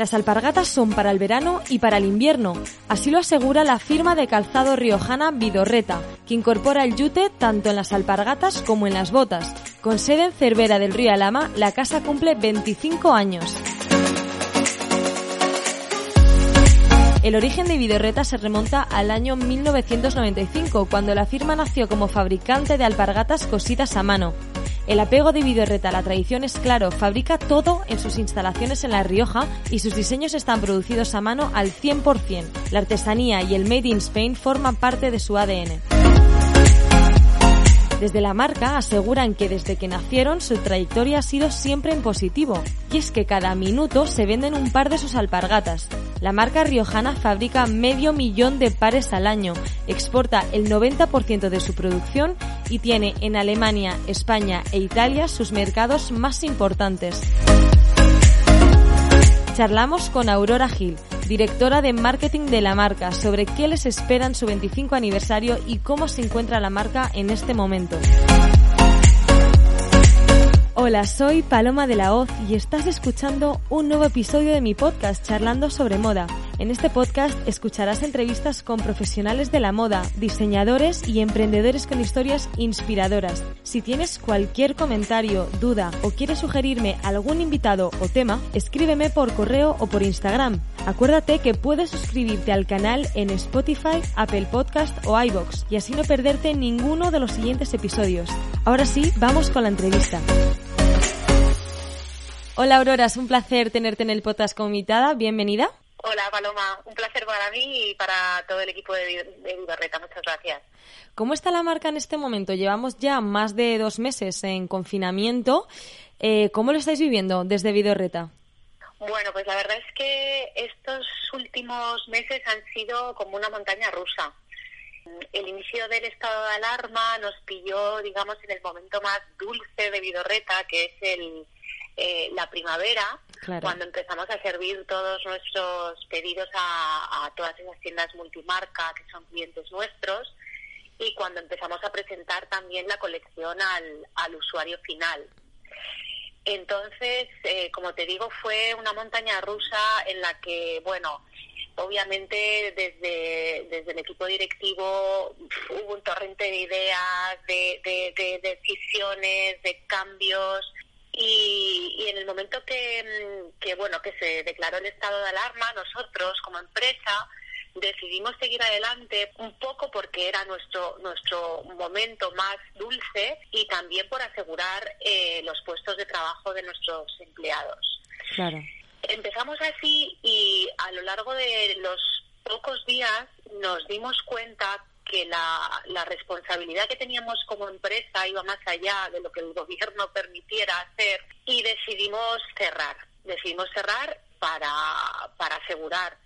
Las alpargatas son para el verano y para el invierno. Así lo asegura la firma de calzado riojana Vidorreta, que incorpora el yute tanto en las alpargatas como en las botas. Con sede en Cervera del Río Alama, la casa cumple 25 años. El origen de Vidorreta se remonta al año 1995, cuando la firma nació como fabricante de alpargatas cosidas a mano. El apego de Vidorreta a la tradición es claro, fabrica todo en sus instalaciones en La Rioja y sus diseños están producidos a mano al 100%. La artesanía y el Made in Spain forman parte de su ADN. Desde la marca aseguran que desde que nacieron su trayectoria ha sido siempre en positivo, y es que cada minuto se venden un par de sus alpargatas. La marca riojana fabrica medio millón de pares al año, exporta el 90% de su producción y tiene en Alemania, España e Italia sus mercados más importantes. Charlamos con Aurora Gil, directora de marketing de la marca, sobre qué les espera en su 25 aniversario y cómo se encuentra la marca en este momento. Hola, soy Paloma de la Hoz y estás escuchando un nuevo episodio de mi podcast Charlando sobre Moda. En este podcast escucharás entrevistas con profesionales de la moda, diseñadores y emprendedores con historias inspiradoras. Si tienes cualquier comentario, duda o quieres sugerirme algún invitado o tema, escríbeme por correo o por Instagram. Acuérdate que puedes suscribirte al canal en Spotify, Apple Podcast o iBox y así no perderte ninguno de los siguientes episodios. Ahora sí, vamos con la entrevista. Hola Aurora, es un placer tenerte en el podcast como invitada. Bienvenida. Hola Paloma, un placer para mí y para todo el equipo de, de Vidorreta. Muchas gracias. ¿Cómo está la marca en este momento? Llevamos ya más de dos meses en confinamiento. Eh, ¿Cómo lo estáis viviendo desde Vidorreta? Bueno, pues la verdad es que estos últimos meses han sido como una montaña rusa. El inicio del estado de alarma nos pilló, digamos, en el momento más dulce de Vidorreta, que es el, eh, la primavera, cuando empezamos a servir todos nuestros pedidos a, a, todas esas tiendas multimarca que son clientes nuestros y cuando empezamos a presentar también la colección al, al usuario final. Entonces, eh, como te digo, fue una montaña rusa en la que, bueno, obviamente desde, desde el equipo directivo hubo un torrente de ideas, de, de, de decisiones, de cambios, y, y, en el momento que, que, bueno, que se declaró el estado de alarma, nosotros como empresa decidimos seguir adelante un poco porque era nuestro nuestro momento más dulce y también por asegurar eh, los puestos de trabajo de nuestros empleados. Claro. Empezamos así y a lo largo de los pocos días nos dimos cuenta que la, la, responsabilidad que teníamos como empresa iba más allá de lo que el gobierno permitiera hacer y decidimos cerrar. Decidimos cerrar para, para asegurar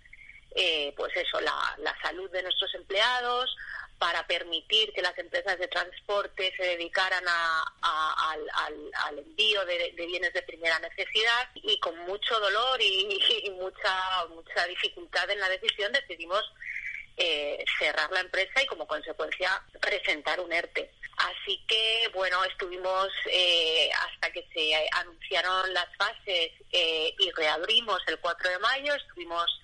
eh, pues eso, la, la salud de nuestros empleados, para permitir que las empresas de transporte se dedicaran a, al, al, envío de, de, bienes de primera necesidad y con mucho dolor y, y, mucha mucha dificultad en la decisión decidimos eh, cerrar la empresa y como consecuencia presentar un ERTE. Así que, bueno, estuvimos eh, hasta que se anunciaron las fases eh, y reabrimos el 4 de mayo, estuvimos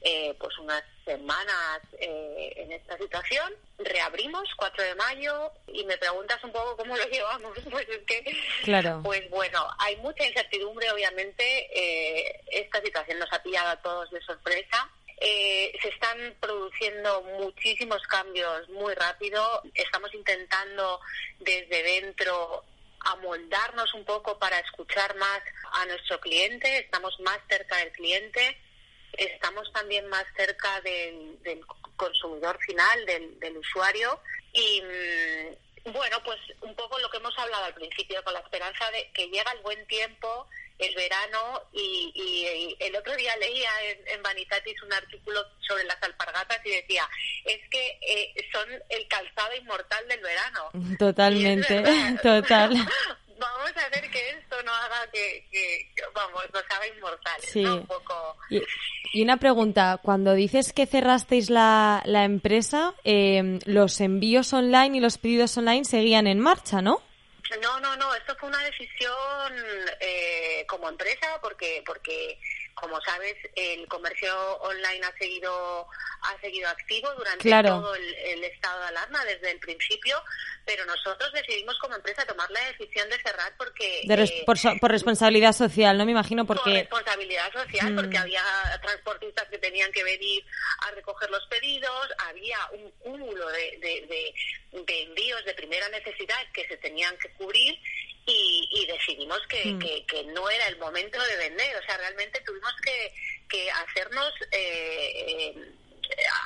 eh, pues unas semanas eh, en esta situación. Reabrimos 4 de mayo y me preguntas un poco cómo lo llevamos. Pues es que, claro. pues bueno, hay mucha incertidumbre, obviamente. Eh, esta situación nos ha pillado a todos de sorpresa. Eh, se están produciendo muchísimos cambios muy rápido. Estamos intentando desde dentro moldarnos un poco para escuchar más a nuestro cliente, estamos más cerca del cliente, estamos también más cerca del, consumidor final, del, usuario. Y mm, bueno, pues un poco lo que hemos hablado al principio, con la esperanza de que llega el buen tiempo el verano y, el otro día leía en, Vanitatis un artículo sobre las alpargatas y decía, es que eh, son el calzado inmortal del verano. Totalmente, total. Vamos a ver que esto no haga que, vamos, nos haga inmortales, sí. Un poco... Y, una pregunta, cuando dices que cerrasteis la, la empresa, eh, los envíos online y los pedidos online seguían en marcha, ¿no? No, no, no, esto fue una decisión eh, como empresa porque porque como sabes el comercio online ha seguido ha seguido activo durante todo el, estado de alarma desde el principio, pero nosotros decidimos como empresa tomar la decisión de cerrar porque eh, por, responsabilidad social, no me imagino porque por responsabilidad social porque mm. había transportistas que tenían que venir a recoger los pedidos, había un cúmulo de, de, de envíos de primera necesidad que se tenían que cubrir y, decidimos mm. que, que, no era el momento de vender. O sea, realmente tuvimos que, que hacernos eh, eh,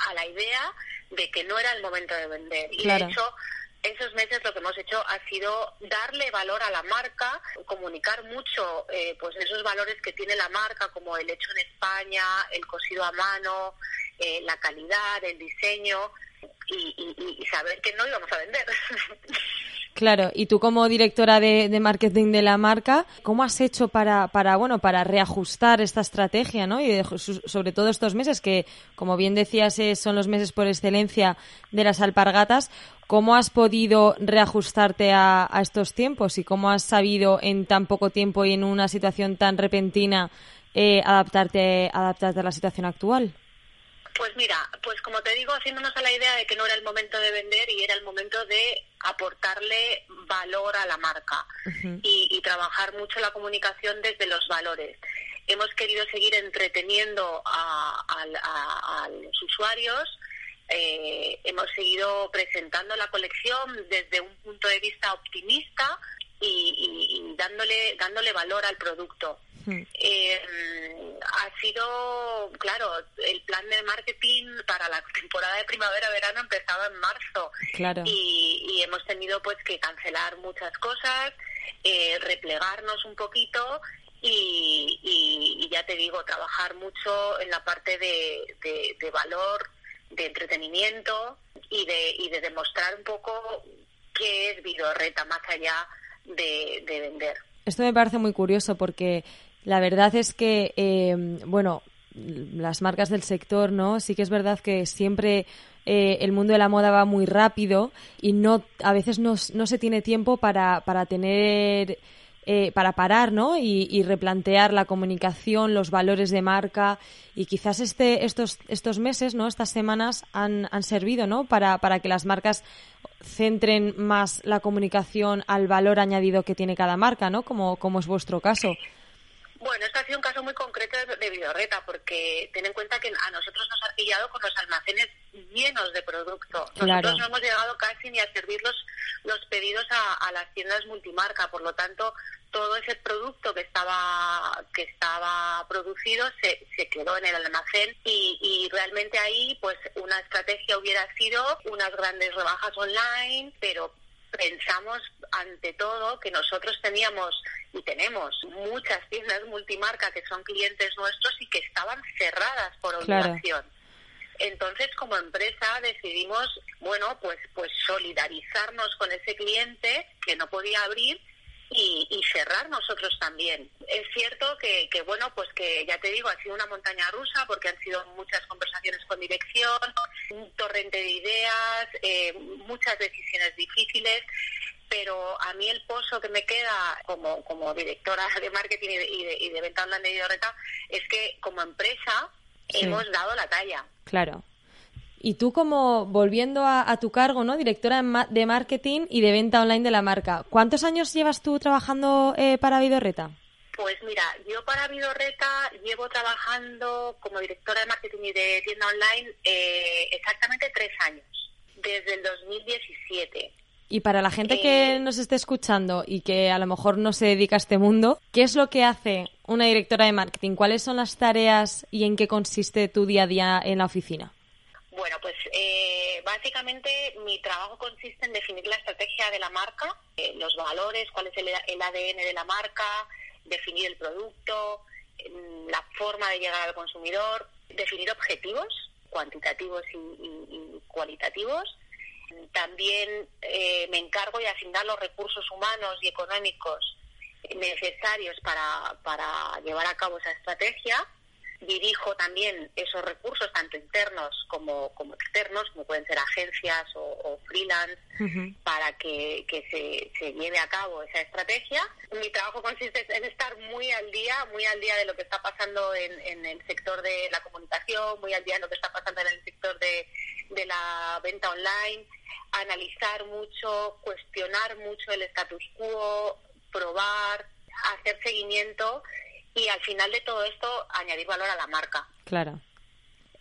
a la idea de que no era el momento de vender. Y de hecho, esos meses lo que hemos hecho ha sido darle valor a la marca, comunicar mucho eh, pues esos valores que tiene la marca, como el hecho en España, el cosido a mano, la calidad, el diseño, y, saber que no íbamos a vender. Claro, y tú como directora de, marketing de la marca, ¿cómo has hecho para, para, bueno, para reajustar esta estrategia, ¿no? Y sobre todo estos meses que, como bien decías, eh, son los meses por excelencia de las alpargatas. ¿Cómo has podido reajustarte a, estos tiempos y cómo has sabido en tan poco tiempo y en una situación tan repentina eh, adaptarte, adaptarte a la situación actual? Pues mira, pues como te digo, haciéndonos a la idea de que no era el momento de vender y era el momento de aportarle valor a la marca y, trabajar mucho la comunicación desde los valores. Hemos querido seguir entreteniendo a, los usuarios, eh, hemos seguido presentando la colección desde un punto de vista optimista y, dándole, dándole valor al producto. Eh, ha sido, claro, el plan de marketing para la temporada de primavera-verano empezaba en marzo. Claro. Y, hemos tenido pues que cancelar muchas cosas, eh, replegarnos un poquito y, ya te digo, trabajar mucho en la parte de, de, valor, de entretenimiento y de, y de demostrar un poco qué es Vidorreta más allá de, de vender. Esto me parece muy curioso porque la verdad es que, eh, bueno, las marcas del sector, ¿no? Sí que es verdad que siempre eh, el mundo de la moda va muy rápido y no a veces no, no se tiene tiempo para, para tener eh, para parar ¿no? Y, replantear la comunicación, los valores de marca y quizás este, estos, estos meses, ¿no? estas semanas han, han servido ¿no? para, para que las marcas centren más la comunicación al valor añadido que tiene cada marca, ¿no? como, como es vuestro caso. Bueno, este ha sido un caso muy concreto de Vidorreta, porque ten en cuenta que a nosotros nos ha pillado con los almacenes llenos de producto. Nosotros no hemos llegado casi ni a servir los, los pedidos a, las tiendas multimarca, por lo tanto, todo ese producto que estaba que estaba producido se, se quedó en el almacén y, y realmente ahí pues una estrategia hubiera sido unas grandes rebajas online pero pensamos ante todo que nosotros teníamos y tenemos muchas tiendas multimarca que son clientes nuestros y que estaban cerradas por obligación. Entonces, como empresa decidimos, bueno, pues pues solidarizarnos con ese cliente que no podía abrir y, cerrar nosotros también. Es cierto que, que, bueno, pues que ya te digo, ha sido una montaña rusa porque han sido muchas conversaciones con dirección, un torrente de ideas, eh, muchas decisiones difíciles pero a mí el pozo que me queda como, como directora de marketing y de, y de, venta online de Idorreta es que como empresa hemos dado la talla. Claro. Y tú como, volviendo a, tu cargo, ¿no? Directora de marketing y de venta online de la marca, ¿cuántos años llevas tú trabajando eh, para Vidorreta? Pues mira, yo para Vidorreta llevo trabajando como directora de marketing y de tienda online eh, exactamente tres años, desde el 2017. Y para la gente que nos esté escuchando y que a lo mejor no se dedica a este mundo, ¿qué es lo que hace una directora de marketing? ¿Cuáles son las tareas y en qué consiste tu día a día en la oficina? Bueno, pues eh, básicamente mi trabajo consiste en definir la estrategia de la marca, eh, los valores, cuál es el, ADN de la marca, definir el producto, la forma de llegar al consumidor, definir objetivos cuantitativos y, cualitativos. También eh, me encargo de asignar los recursos humanos y económicos necesarios para llevar a cabo esa estrategia dirijo también esos recursos, tanto internos como, como externos, como pueden ser agencias o, freelance, para que, se, se, lleve a cabo esa estrategia. Mi trabajo consiste en estar muy al día, muy al día de lo que está pasando en, en el sector de la comunicación, muy al día de lo que está pasando en el sector de, de la venta online, analizar mucho, cuestionar mucho el status quo, probar, hacer seguimiento y al final de todo esto añadir valor a la marca. Claro.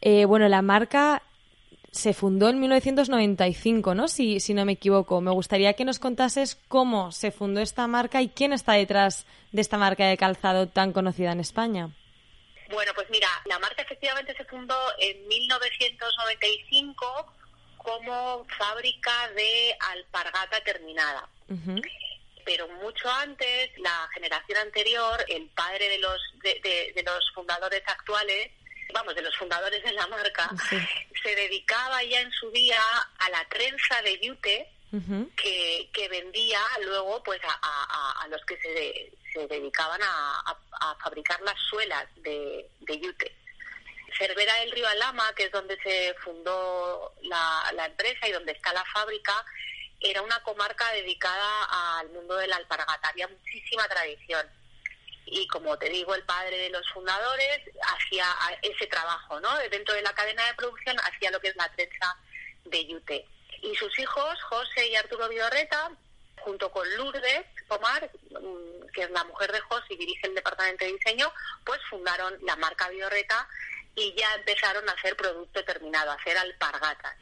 Eh, bueno, la marca se fundó en 1995, ¿no? Si, si no me equivoco. Me gustaría que nos contases cómo se fundó esta marca y quién está detrás de esta marca de calzado tan conocida en España. Bueno, pues mira, la marca efectivamente se fundó en 1995 como fábrica de alpargata terminada pero mucho antes, la generación anterior, el padre de los, de, los fundadores actuales, vamos, de los fundadores de la marca, se dedicaba ya en su día a la trenza de yute que, que, vendía luego pues a, a, los que se, se dedicaban a, a, fabricar las suelas de, de yute. Cervera del Río Alama, que es donde se fundó la, la empresa y donde está la fábrica, era una comarca dedicada al mundo de la alpargata, había muchísima tradición. Y como te digo, el padre de los fundadores hacía ese trabajo, ¿no? Dentro de la cadena de producción hacía lo que es la trenza de yute. Y sus hijos, José y Arturo Vidorreta, junto con Lourdes Omar, mm, que es la mujer de José y dirige el departamento de diseño, pues fundaron la marca Vidorreta y ya empezaron a hacer producto terminado, a hacer alpargatas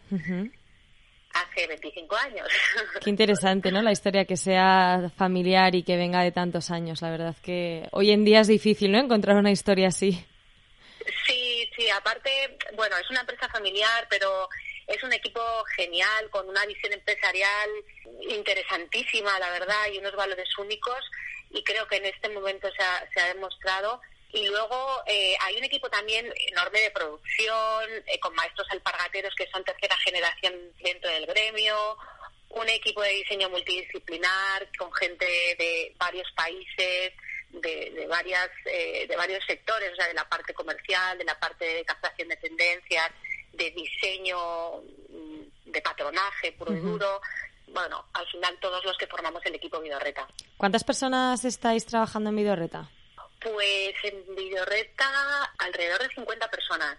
hace 25 años. Qué interesante, ¿no? La historia que sea familiar y que venga de tantos años. La verdad que hoy en día es difícil, ¿no? Encontrar una historia así. Sí, sí. Aparte, bueno, es una empresa familiar, pero es un equipo genial, con una visión empresarial interesantísima, la verdad, y unos valores únicos. Y creo que en este momento se ha, se ha demostrado y luego eh, hay un equipo también enorme de producción, eh, con maestros alpargateros que son tercera generación dentro del gremio, un equipo de diseño multidisciplinar con gente de varios países, de, varias, eh, de varios sectores, o sea, de la parte comercial, de la parte de captación de tendencias, de diseño mm, de patronaje puro y duro. Bueno, al final todos los que formamos el equipo Vidorreta. ¿Cuántas personas estáis trabajando en Vidorreta? Pues en Videorreta alrededor de 50 personas.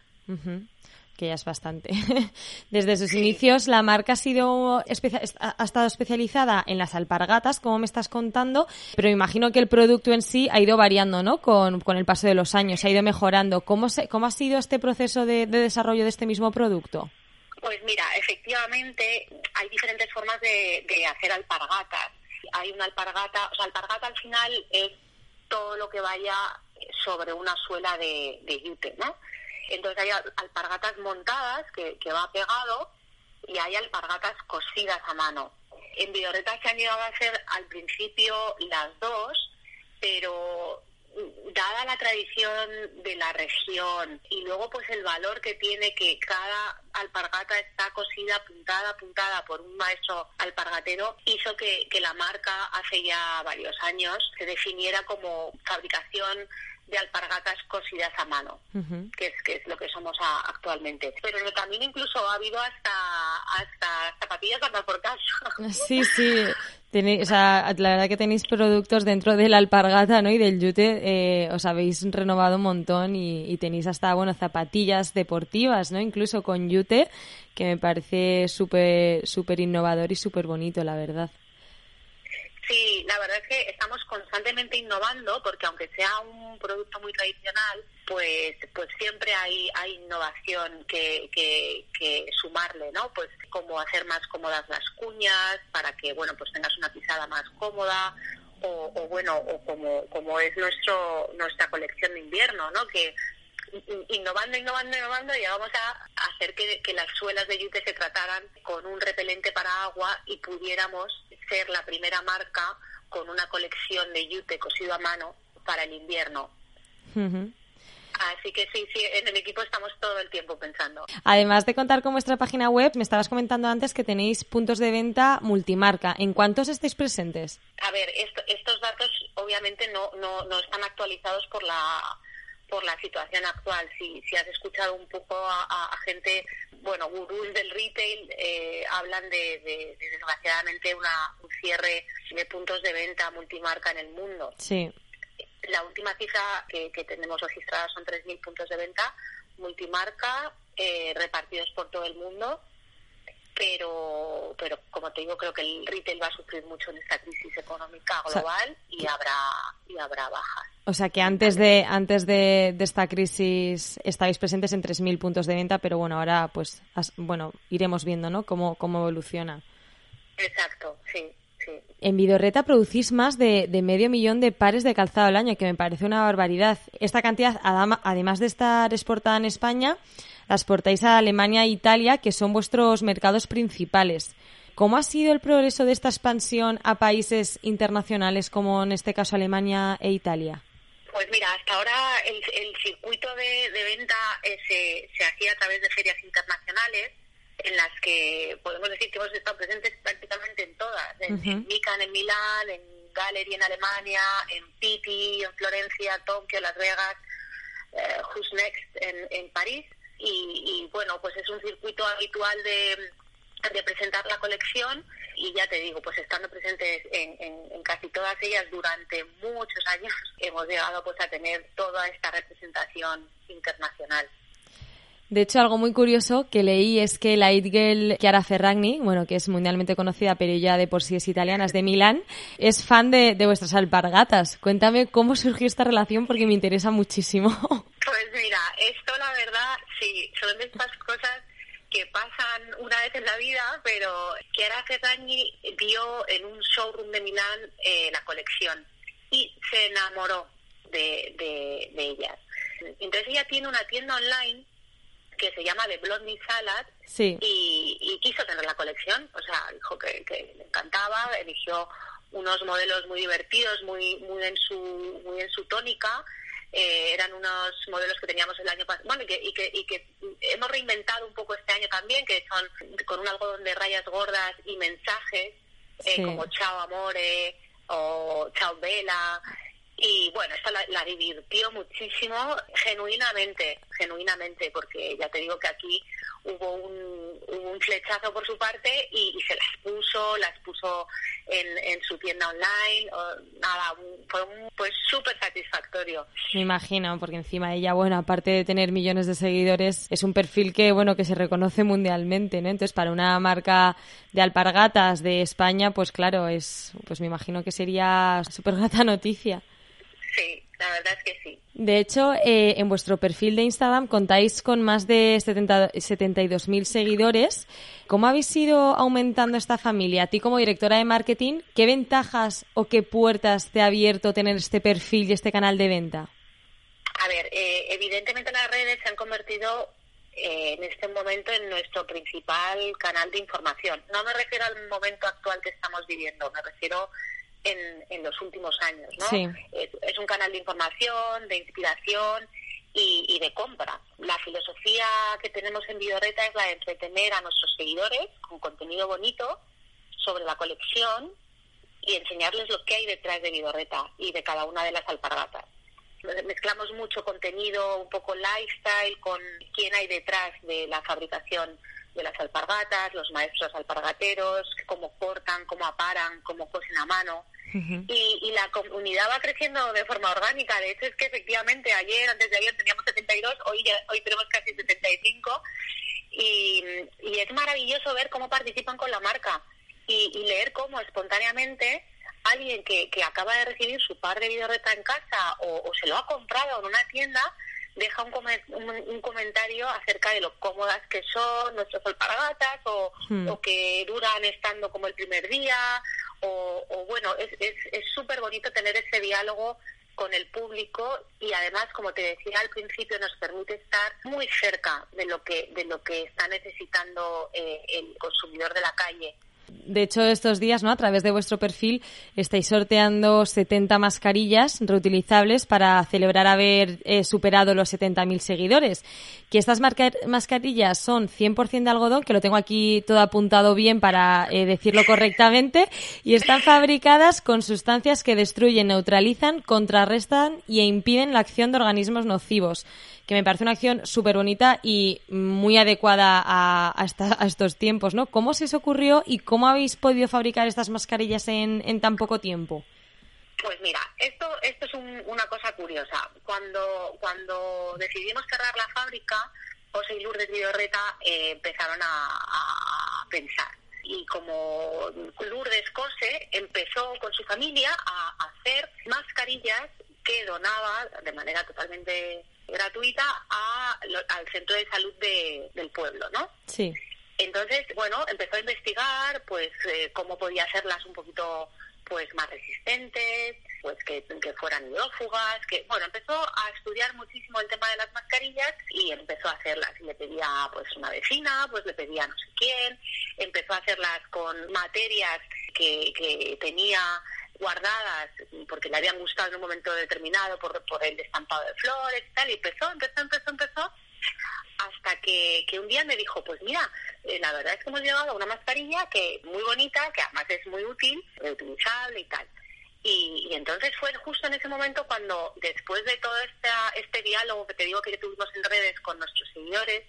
que ya es bastante. Desde sus inicios la marca ha sido ha estado especializada en las alpargatas, como me estás contando, pero imagino que el producto en sí ha ido variando, ¿no? Con, el paso de los años, ha ido mejorando. ¿Cómo, se, cómo ha sido este proceso de, desarrollo de este mismo producto? Pues mira, efectivamente hay diferentes formas de, de hacer alpargatas. Hay una alpargata, o sea, alpargata al final es todo lo que vaya sobre una suela de, de yute, ¿no? Entonces hay alpargatas montadas que, que va pegado y hay alpargatas cosidas a mano. En Vidorreta se han llegado a hacer al principio las dos, pero dada la tradición de la región y luego pues el valor que tiene que cada alpargata está cosida puntada puntada por un maestro alpargatero hizo que, que la marca hace ya varios años se definiera como fabricación de alpargatas cosidas a mano, que es que es lo que somos actualmente. Pero camino incluso ha habido hasta hasta zapatillas andar por casa. Sí, sí. Tenéis, o sea, la verdad que tenéis productos dentro de la alpargata ¿no? y del yute, eh, os habéis renovado un montón y, tenéis hasta, bueno, zapatillas deportivas, ¿no? Incluso con yute, que me parece súper súper innovador y súper bonito, la verdad. Sí, la verdad es que estamos constantemente innovando porque aunque sea un producto muy tradicional, pues pues siempre hay, hay innovación que, que, sumarle, ¿no? Pues cómo hacer más cómodas las cuñas para que, bueno, pues tengas una pisada más cómoda o, o bueno, o como, como es nuestro nuestra colección de invierno, ¿no? Que innovando, innovando, innovando, llegamos a hacer que, que las suelas de yute se trataran con un repelente para agua y pudiéramos ser la primera marca con una colección de yute cosido a mano para el invierno. Así que sí, sí, en el equipo estamos todo el tiempo pensando. Además de contar con vuestra página web, me estabas comentando antes que tenéis puntos de venta multimarca. ¿En cuántos estáis presentes? A ver, estos datos obviamente no, no, no están actualizados por la por la situación actual. Si, si has escuchado un poco a, gente, bueno, gurús del retail, eh, hablan de, desgraciadamente una, un cierre de puntos de venta multimarca en el mundo. Sí. La última cifra que, tenemos registrada son 3.000 puntos de venta multimarca eh, repartidos por todo el mundo pero pero como te digo creo que el retail va a sufrir mucho en esta crisis económica global y habrá y habrá bajas. o sea que antes de antes de, esta crisis estáis presentes en 3.000 puntos de venta pero bueno ahora pues bueno iremos viendo no cómo cómo evoluciona. Exacto sí En Vidorreta producís más de, de, medio millón de pares de calzado al año, que me parece una barbaridad. Esta cantidad, además de estar exportada en España, la exportáis a Alemania e Italia, que son vuestros mercados principales. ¿Cómo ha sido el progreso de esta expansión a países internacionales como en este caso Alemania e Italia? Pues mira, hasta ahora el, circuito de, venta eh, se, se hacía a través de ferias internacionales en las que podemos decir que hemos estado presentes prácticamente en todas, en, Mican en Milán, en Gallery en Alemania, en Pitti en Florencia, Tokio, Las Vegas, eh, Who's Next en, en París y, bueno, pues es un circuito habitual de, de presentar la colección y ya te digo, pues estando presentes en, en, casi todas ellas durante muchos años, hemos llegado pues a tener toda esta representación internacional. De hecho, algo muy curioso que leí es que la it girl Chiara Ferragni, bueno, que es mundialmente conocida, pero ya de por sí es italiana, es de Milán, es fan de, de vuestras alpargatas. Cuéntame cómo surgió esta relación porque me interesa muchísimo. Pues mira, esto la verdad, sí, son de estas cosas que pasan una vez en la vida, pero Chiara Ferragni vio en un showroom de Milán eh, la colección y se enamoró de, de, de ellas. Entonces ella tiene una tienda online que se llama The Blondie Salad y, quiso tener la colección, o sea, dijo que, le encantaba, eligió unos modelos muy divertidos, muy muy en su muy en su tónica. Eh, eran unos modelos que teníamos el año pasado, bueno, y que, y que, y que hemos reinventado un poco este año también, que son con un algodón de rayas gordas y mensajes, eh, como Chao Amore o Chao Vela, y bueno, esto la, divirtió muchísimo, genuinamente, genuinamente, porque ya te digo que aquí hubo un, un flechazo por su parte y, se las puso, las puso en, en su tienda online, nada, fue un, pues súper satisfactorio. Me imagino, porque encima ella, bueno, aparte de tener millones de seguidores, es un perfil que, bueno, que se reconoce mundialmente, ¿no? Entonces, para una marca de alpargatas de España, pues claro, es, pues me imagino que sería súper grata noticia. Sí, la verdad es que sí. De hecho, eh, en vuestro perfil de Instagram contáis con más de 72.000 seguidores. ¿Cómo habéis ido aumentando esta familia? A ti como directora de marketing, ¿qué ventajas o qué puertas te ha abierto tener este perfil y este canal de venta? A ver, eh, evidentemente las redes se han convertido eh, en este momento en nuestro principal canal de información. No me refiero al momento actual que estamos viviendo, me refiero en, en los últimos años. ¿no? Es, un canal de información, de inspiración y, y, de compra. La filosofía que tenemos en Vidorreta es la de entretener a nuestros seguidores con contenido bonito sobre la colección y enseñarles lo que hay detrás de Vidorreta y de cada una de las alpargatas. Mezclamos mucho contenido, un poco lifestyle, con quién hay detrás de la fabricación de las alpargatas, los maestros alpargateros, cómo cortan, cómo aparan, cómo cosen a mano. y, la comunidad va creciendo de forma orgánica. De hecho, es que efectivamente ayer, antes de ayer teníamos 72, hoy, ya, hoy tenemos casi 75. Y, y es maravilloso ver cómo participan con la marca y, y leer cómo espontáneamente alguien que, que acaba de recibir su par de videorreta en casa o, se lo ha comprado en una tienda, deja un, un, comentario acerca de lo cómodas que son nuestras alpargatas o, o que duran estando como el primer día o, o bueno, es súper es, bonito tener ese diálogo con el público y además, como te decía al principio, nos permite estar muy cerca de lo que de lo que está necesitando eh, el consumidor de la calle. De hecho, estos días, ¿no? A través de vuestro perfil estáis sorteando 70 mascarillas reutilizables para celebrar haber eh, superado los 70.000 seguidores. Que estas mascarillas son 100% de algodón, que lo tengo aquí todo apuntado bien para eh, decirlo correctamente, y están fabricadas con sustancias que destruyen, neutralizan, contrarrestan e impiden la acción de organismos nocivos que me parece una acción súper bonita y muy adecuada a, estos tiempos, ¿no? ¿Cómo se os ocurrió y cómo habéis podido fabricar estas mascarillas en, tan poco tiempo? Pues mira, esto, esto es una cosa curiosa. Cuando, cuando decidimos cerrar la fábrica, José y Lourdes Vidorreta eh, empezaron a, pensar. Y como Lourdes Cose empezó con su familia a hacer mascarillas que donaba de manera totalmente gratuita al centro de salud del pueblo, ¿no? Sí. Entonces, bueno, empezó a investigar, pues, eh, cómo podía hacerlas un poquito, pues, más resistentes, pues, que, que fueran hidrófugas, que, bueno, empezó a estudiar muchísimo el tema de las mascarillas y empezó a hacerlas. Y le pedía, pues, una vecina, pues, le pedía no sé quién, empezó a hacerlas con materias que, que tenía guardadas porque le habían gustado en un momento determinado por, por el estampado de flores y tal, y empezó, empezó, empezó, empezó, hasta que, que un día me dijo, pues mira, eh, la verdad es que hemos llegado a una mascarilla que muy bonita, que además es muy útil, reutilizable y tal. Y, y, entonces fue justo en ese momento cuando, después de todo esta, este diálogo que te digo que tuvimos en redes con nuestros seguidores,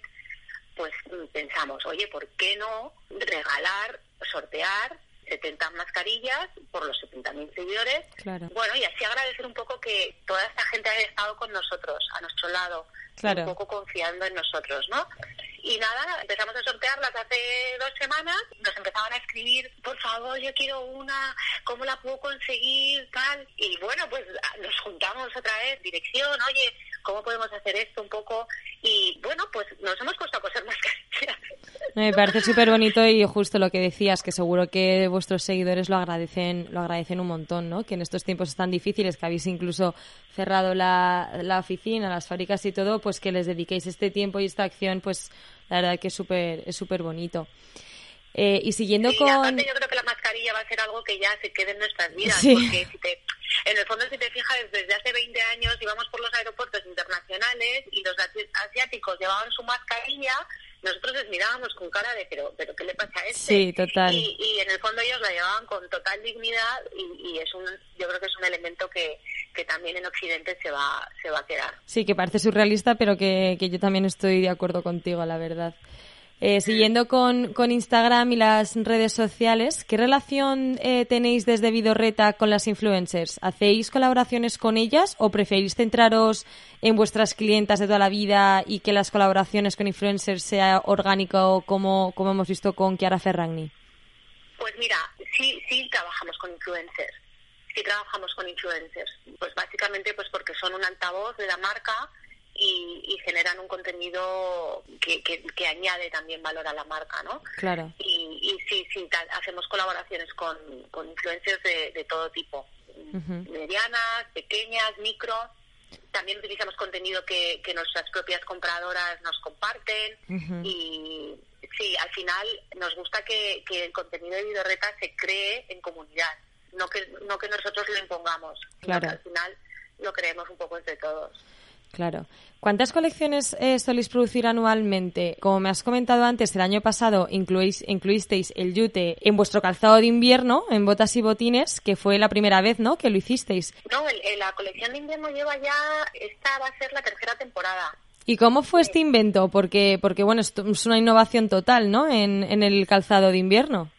pues pensamos, oye, ¿por qué no regalar, sortear 70 mascarillas por los 70.000 seguidores. Bueno, y así agradecer un poco que toda esta gente haya estado con nosotros, a nuestro lado, un poco confiando en nosotros, ¿no? Y nada, empezamos a sortearlas hace dos semanas, nos empezaban a escribir, por favor, yo quiero una, ¿cómo la puedo conseguir? Tal. Y bueno, pues nos juntamos otra vez, dirección, oye, ¿cómo podemos hacer esto un poco? Y bueno, pues nos hemos puesto a coser mascarillas. Me parece súper bonito y justo lo que decías, que seguro que vuestros seguidores lo agradecen, lo agradecen un montón, ¿no? Que en estos tiempos tan difíciles, que habéis incluso cerrado la, la oficina, las fábricas y todo, pues que les dediquéis este tiempo y esta acción, pues la verdad que es súper es súper bonito. Eh, y siguiendo con... Aparte yo creo que la mascarilla va a ser algo que ya se quede en nuestras vidas, porque si te, en el fondo si te fijas, desde hace 20 años íbamos por los aeropuertos internacionales y los asiáticos llevaban su mascarilla, nosotros les mirábamos con cara de, pero, pero ¿qué le pasa a este? Sí, total. Y, y en el fondo ellos la llevaban con total dignidad y, y, es un, yo creo que es un elemento que, que también en Occidente se va, se va a quedar. Sí, que parece surrealista, pero que, que yo también estoy de acuerdo contigo, la verdad. Eh, siguiendo con, con, Instagram y las redes sociales, ¿qué relación eh, tenéis desde Vidorreta con las influencers? ¿Hacéis colaboraciones con ellas o preferís centraros en vuestras clientas de toda la vida y que las colaboraciones con influencers sea orgánico como, como hemos visto con Chiara Ferragni? Pues mira, sí, sí trabajamos con influencers. Sí trabajamos con influencers. Pues básicamente pues porque son un altavoz de la marca y, generan un contenido que, que, añade también valor a la marca, ¿no? Claro. Y, y sí, sí, hacemos colaboraciones con, con influencers de, todo tipo, medianas, pequeñas, micro. También utilizamos contenido que, que nuestras propias compradoras nos comparten y sí, al final nos gusta que, que el contenido de Vidorreta se cree en comunidad, no que, no que nosotros lo impongamos, claro. al final lo creemos un poco entre todos. Claro. ¿Cuántas colecciones eh, soléis producir anualmente? Como me has comentado antes, el año pasado incluís, incluisteis el yute en vuestro calzado de invierno, en botas y botines, que fue la primera vez, ¿no?, que lo hicisteis. No, la colección de invierno lleva ya, esta va a ser la tercera temporada. ¿Y cómo fue este invento? Porque, porque bueno, es una innovación total, ¿no?, en, en el calzado de invierno.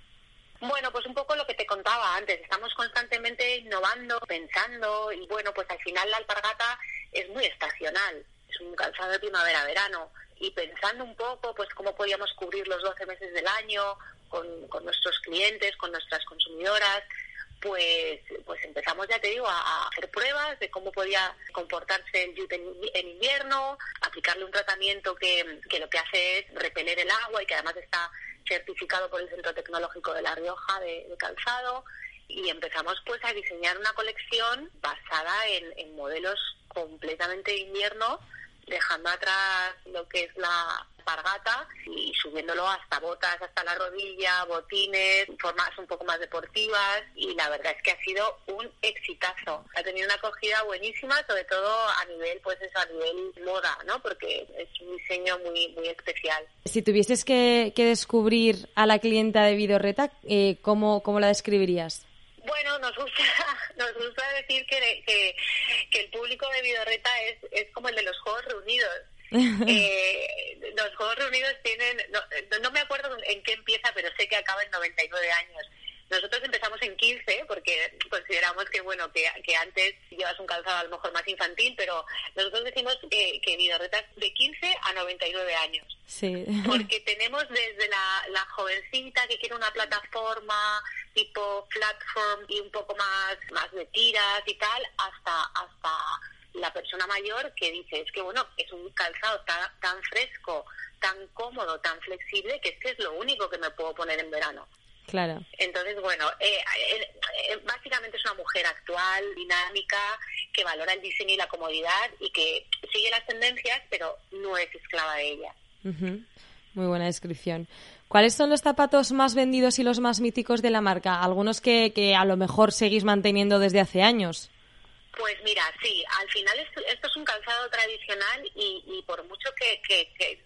Bueno, pues un poco lo que te contaba antes. Estamos constantemente innovando, pensando y bueno, pues al final la alpargata es muy estacional. Es un calzado de primavera-verano y pensando un poco pues cómo podíamos cubrir los 12 meses del año con, con nuestros clientes, con nuestras consumidoras, pues, pues empezamos, ya te digo, a, hacer pruebas de cómo podía comportarse el yute en, invierno, aplicarle un tratamiento que, que lo que hace es repeler el agua y que además está certificado por el Centro Tecnológico de La Rioja de, calzado y empezamos pues a diseñar una colección basada en, en modelos completamente de invierno dejando atrás lo que es la pargata y subiéndolo hasta botas, hasta la rodilla, botines, formas un poco más deportivas y la verdad es que ha sido un exitazo. Ha tenido una acogida buenísima, sobre todo a nivel, pues eso, a nivel moda, ¿no? Porque es un diseño muy, muy especial. Si tuvieses que, descubrir a la clienta de Vidorreta, eh, ¿cómo, ¿cómo la describirías? Bueno, nos gusta, nos gusta decir que, que, el público de Vidorreta es, es como el de los Juegos Reunidos. eh, los Juegos Reunidos tienen, no, no, me acuerdo en qué empieza, pero sé que acaba en 99 años. Nosotros empezamos en 15 porque consideramos que, bueno, que, que antes llevas un calzado a lo mejor más infantil, pero nosotros decimos que, que Vidorreta de 15 a 99 años. Sí. Porque tenemos desde la, la jovencita que quiere una plataforma tipo platform y un poco más, más de tiras y tal, hasta, hasta la persona mayor que dice, es que bueno, es un calzado tan, tan fresco, tan cómodo, tan flexible, que es que es lo único que me puedo poner en verano. Claro. Entonces, bueno, eh, eh, eh, básicamente es una mujer actual, dinámica, que valora el diseño y la comodidad y que sigue las tendencias, pero no es esclava de ellas. Muy buena descripción. ¿Cuáles son los zapatos más vendidos y los más míticos de la marca? Algunos que, que a lo mejor seguís manteniendo desde hace años. Pues mira, sí, al final esto, es un calzado tradicional y, por mucho que,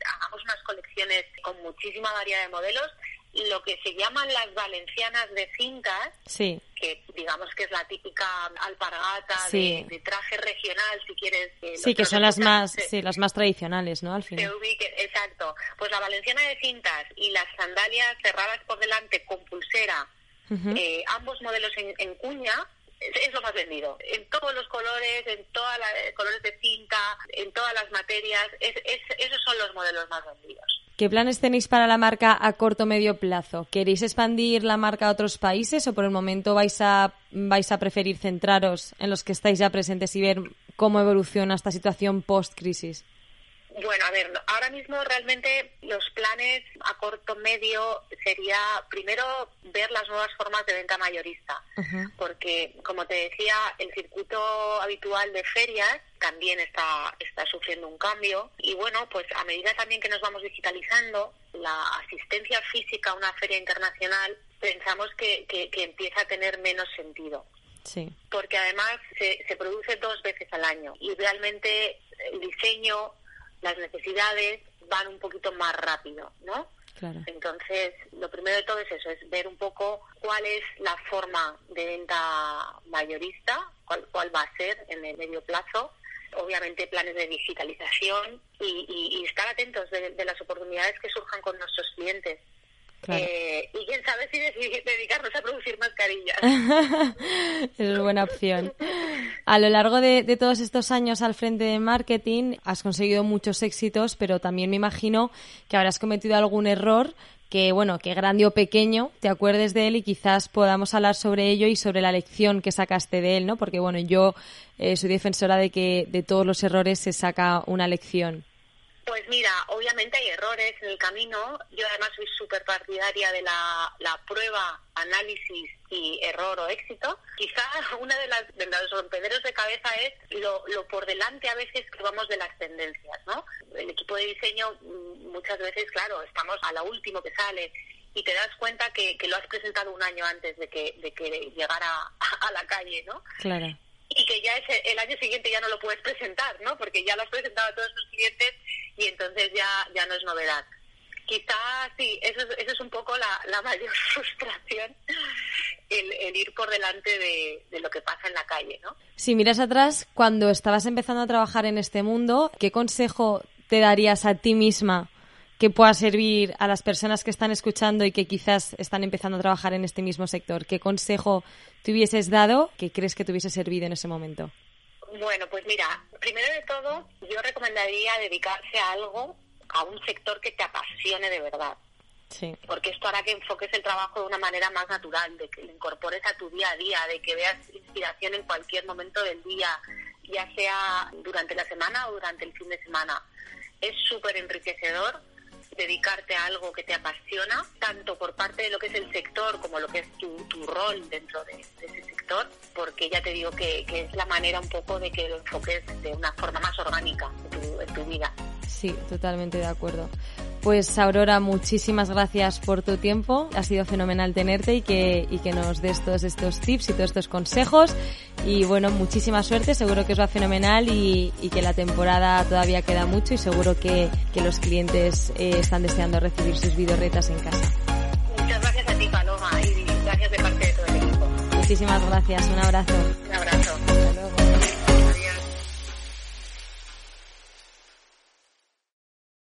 hagamos unas colecciones con muchísima variedad de modelos, lo que se llaman las valencianas de cintas, sí. que digamos que es la típica alpargata de, traje regional, si quieres. sí, que son las más, sí, las más tradicionales, ¿no? Al final. exacto. Pues la valenciana de cintas y las sandalias cerradas por delante con pulsera, eh, ambos modelos en, cuña, es, lo más vendido. En todos los colores, en todos los eh, colores de cinta, en todas las materias, esos son los modelos más vendidos. ¿Qué planes tenéis para la marca a corto medio plazo? ¿Queréis expandir la marca a otros países o por el momento vais a, vais a preferir centraros en los que estáis ya presentes y ver cómo evoluciona esta situación post-crisis? Bueno, a ver, ahora mismo realmente los planes a corto medio sería primero ver las nuevas formas de venta mayorista, porque como te decía, el circuito habitual de ferias también está, está sufriendo un cambio y bueno, pues a medida también que nos vamos digitalizando, la asistencia física a una feria internacional pensamos que, que, empieza a tener menos sentido. Sí. Porque además se, se produce dos veces al año y realmente el diseño las necesidades van un poquito más rápido, ¿no? Claro. Entonces, lo primero de todo es eso, es ver un poco cuál es la forma de venta mayorista, cuál, cuál va a ser en el medio plazo, obviamente planes de digitalización y, estar atentos de, las oportunidades que surjan con nuestros clientes. Eh, y quién sabe si dedicarnos a producir mascarillas. es buena opción. A lo largo de, todos estos años al frente de marketing has conseguido muchos éxitos, pero también me imagino que habrás cometido algún error que, bueno, que grande o pequeño, te acuerdes de él y quizás podamos hablar sobre ello y sobre la lección que sacaste de él, ¿no? Porque, bueno, yo eh, soy defensora de que de todos los errores se saca una lección. Pues mira, obviamente hay errores en el camino. Yo además soy súper partidaria de la, prueba, análisis y error o éxito. Quizá una de, las, de los rompederos de cabeza es lo, lo por delante a veces que vamos de las tendencias, ¿no? El equipo de diseño mm, muchas veces, claro, estamos a la último que sale y te das cuenta que, que lo has presentado un año antes de que, de que llegara a, la calle, ¿no? Claro y que ya ese, el año siguiente ya no lo puedes presentar, ¿no? Porque ya lo has presentado a todos tus clientes y entonces ya, ya no es novedad. Quizás sí, eso, eso es un poco la, mayor frustración, el, ir por delante de, de, lo que pasa en la calle, ¿no? Si miras atrás, cuando estabas empezando a trabajar en este mundo, ¿qué consejo te darías a ti misma que pueda servir a las personas que están escuchando y que quizás están empezando a trabajar en este mismo sector? ¿Qué consejo te hubieses dado que crees que te hubiese servido en ese momento? Bueno, pues mira, primero de todo, yo recomendaría dedicarse a algo, a un sector que te apasione de verdad. Porque esto hará que enfoques el trabajo de una manera más natural, de que lo incorpores a tu día a día, de que veas inspiración en cualquier momento del día, ya sea durante la semana o durante el fin de semana. Es súper enriquecedor dedicarte a algo que te apasiona, tanto por parte de lo que es el sector como lo que es tu, tu rol dentro de, ese sector, porque ya te digo que, es la manera un poco de que lo enfoques de una forma más orgánica en tu vida. Sí, totalmente de acuerdo. Pues Aurora, muchísimas gracias por tu tiempo. Ha sido fenomenal tenerte y que, y que nos des todos estos tips y todos estos consejos. Y bueno, muchísima suerte. Seguro que os va fenomenal y, que la temporada todavía queda mucho y seguro que, los clientes eh, están deseando recibir sus videorretas en casa. Muchas gracias a ti, Paloma, y gracias de parte de todo el equipo. Muchísimas gracias. Un abrazo. Un abrazo.